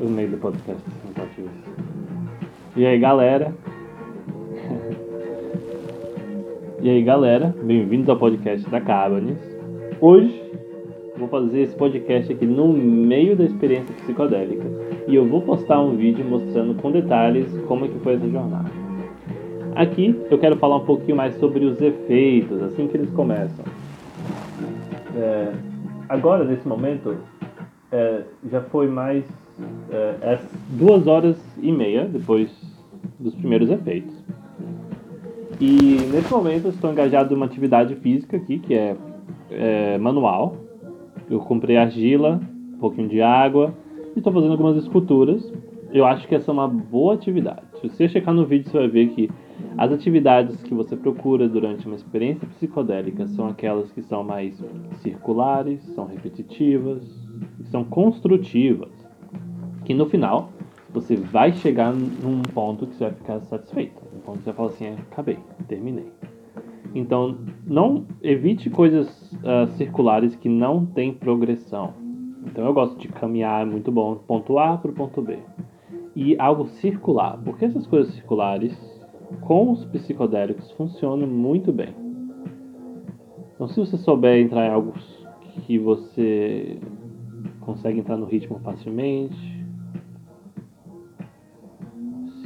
o meio do podcast. Não isso. E aí, galera? e aí, galera? Bem-vindos ao podcast da Cabanes. Hoje vou fazer esse podcast aqui no meio da experiência psicodélica e eu vou postar um vídeo mostrando com detalhes como é que foi essa jornada. Aqui eu quero falar um pouquinho mais sobre os efeitos, assim que eles começam. É, agora, nesse momento, é, já foi mais é, é, duas horas e meia depois dos primeiros efeitos. E nesse momento eu estou engajado em uma atividade física aqui, que é, é manual. Eu comprei argila, um pouquinho de água e estou fazendo algumas esculturas. Eu acho que essa é uma boa atividade. Se você checar no vídeo, você vai ver que as atividades que você procura durante uma experiência psicodélica são aquelas que são mais circulares, são repetitivas, são construtivas que no final você vai chegar num ponto que você vai ficar satisfeito. Um ponto que você vai falar assim, é, acabei, terminei. Então, não evite coisas uh, circulares que não têm progressão. Então, eu gosto de caminhar, é muito bom, ponto A para o ponto B. E algo circular, porque essas coisas circulares, com os psicodélicos, funcionam muito bem. Então, se você souber entrar em algo que você consegue entrar no ritmo facilmente,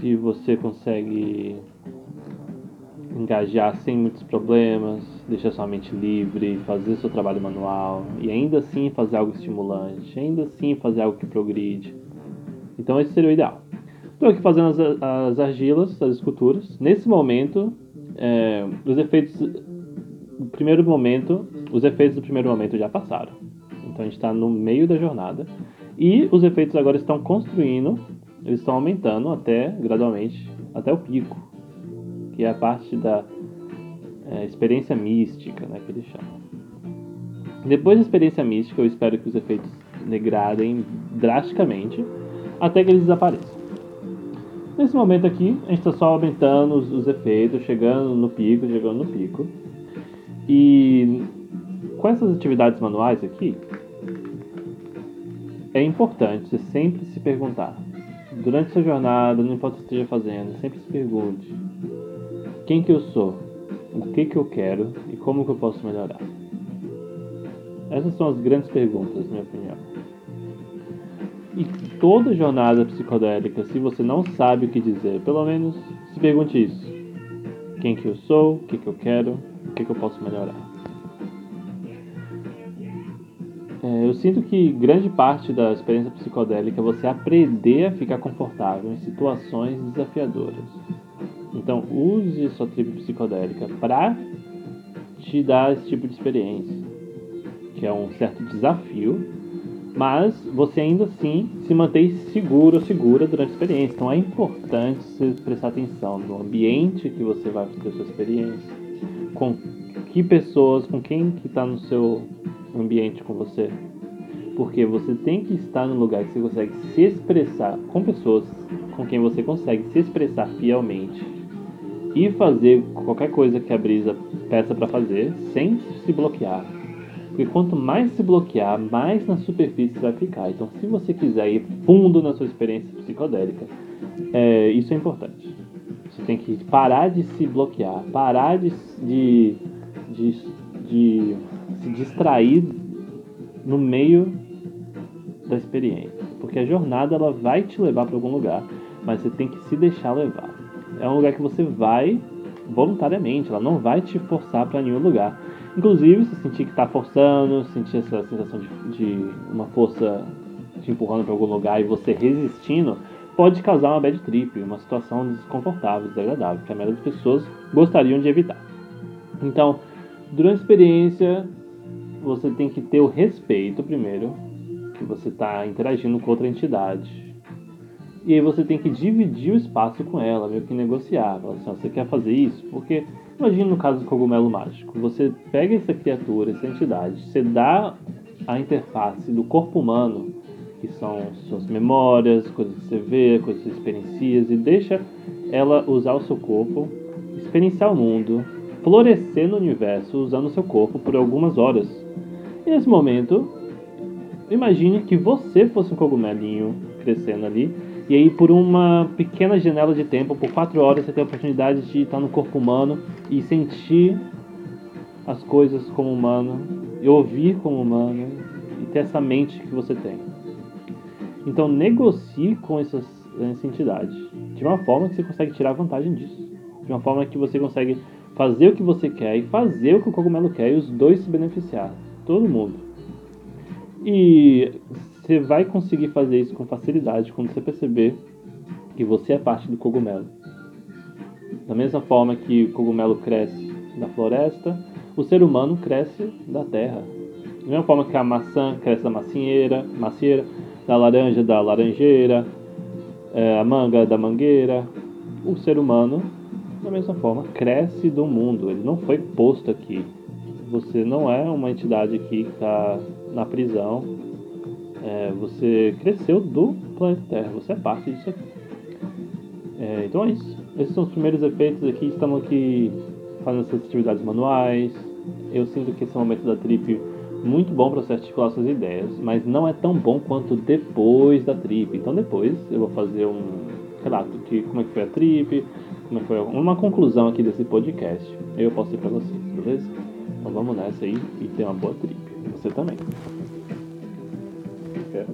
se você consegue engajar sem muitos problemas, deixar sua mente livre, fazer seu trabalho manual e ainda assim fazer algo estimulante, ainda assim fazer algo que progride. Então esse seria o ideal. Estou aqui fazendo as, as argilas, as esculturas. Nesse momento, é, os efeitos do primeiro momento, os efeitos do primeiro momento já passaram. Então a gente está no meio da jornada e os efeitos agora estão construindo eles estão aumentando até, gradualmente, até o pico, que é a parte da é, experiência mística, né, que eles chamam. Depois da experiência mística, eu espero que os efeitos degradem drasticamente até que eles desapareçam. Nesse momento aqui, a gente está só aumentando os, os, efeitos, chegando no pico, chegando no pico. E com essas atividades manuais aqui, é importante sempre se perguntar Durante sua jornada, não importa o que esteja fazendo, sempre se pergunte: quem que eu sou? O que que eu quero e como que eu posso melhorar? Essas são as grandes perguntas, na minha opinião. E toda jornada psicodélica, se você não sabe o que dizer, pelo menos se pergunte isso: quem que eu sou? O que que eu quero? O que que eu posso melhorar? É, eu sinto que grande parte da experiência psicodélica é você aprender a ficar confortável em situações desafiadoras. Então, use sua tribo psicodélica para te dar esse tipo de experiência, que é um certo desafio, mas você ainda assim se mantém seguro ou segura durante a experiência. Então, é importante você prestar atenção no ambiente que você vai fazer sua experiência, com que pessoas, com quem que está no seu ambiente com você. Porque você tem que estar num lugar que você consegue se expressar com pessoas com quem você consegue se expressar fielmente e fazer qualquer coisa que a brisa peça para fazer sem se bloquear. Porque quanto mais se bloquear, mais na superfície vai ficar. Então, se você quiser ir fundo na sua experiência psicodélica, é, isso é importante. Você tem que parar de se bloquear, parar de, de, de, de se distrair no meio da experiência, porque a jornada ela vai te levar para algum lugar, mas você tem que se deixar levar. É um lugar que você vai voluntariamente, ela não vai te forçar para nenhum lugar. Inclusive, se sentir que está forçando, sentir essa sensação de, de uma força te empurrando para algum lugar e você resistindo, pode causar uma bad trip, uma situação desconfortável, desagradável, que a maioria das pessoas gostariam de evitar. Então, durante a experiência, você tem que ter o respeito primeiro, que você está interagindo com outra entidade. E aí você tem que dividir o espaço com ela, meio que negociar. Fala assim, você quer fazer isso? Porque imagina no caso do cogumelo mágico, você pega essa criatura, essa entidade, você dá a interface do corpo humano, que são suas memórias, coisas que você vê, coisas que você experiencia, e deixa ela usar o seu corpo, experienciar o mundo, florescer no universo usando seu corpo por algumas horas. E nesse momento, imagine que você fosse um cogumelinho crescendo ali. E aí, por uma pequena janela de tempo, por quatro horas, você tem a oportunidade de estar no corpo humano e sentir as coisas como humano, e ouvir como humano, e ter essa mente que você tem. Então, negocie com essas, essa entidade de uma forma que você consegue tirar vantagem disso. De uma forma que você consegue fazer o que você quer e fazer o que o cogumelo quer e os dois se beneficiar. Todo mundo. E você vai conseguir fazer isso com facilidade quando você perceber que você é parte do cogumelo. Da mesma forma que o cogumelo cresce da floresta, o ser humano cresce da terra. Da mesma forma que a maçã cresce da macieira, macieira da laranja da laranjeira, é, a manga da mangueira, o ser humano, da mesma forma, cresce do mundo. Ele não foi posto aqui. Você não é uma entidade que está na prisão. É, você cresceu do planeta Terra. Você é parte disso aqui. É, então é isso. Esses são os primeiros efeitos aqui. Estamos aqui fazendo essas atividades manuais. Eu sinto que esse momento da trip muito bom para você articular suas ideias, mas não é tão bom quanto depois da trip. Então depois eu vou fazer um relato de como é que foi a trip, que foi uma conclusão aqui desse podcast. Eu posso ir para vocês, beleza? Então vamos nessa aí e ter uma boa trip. Você também. É,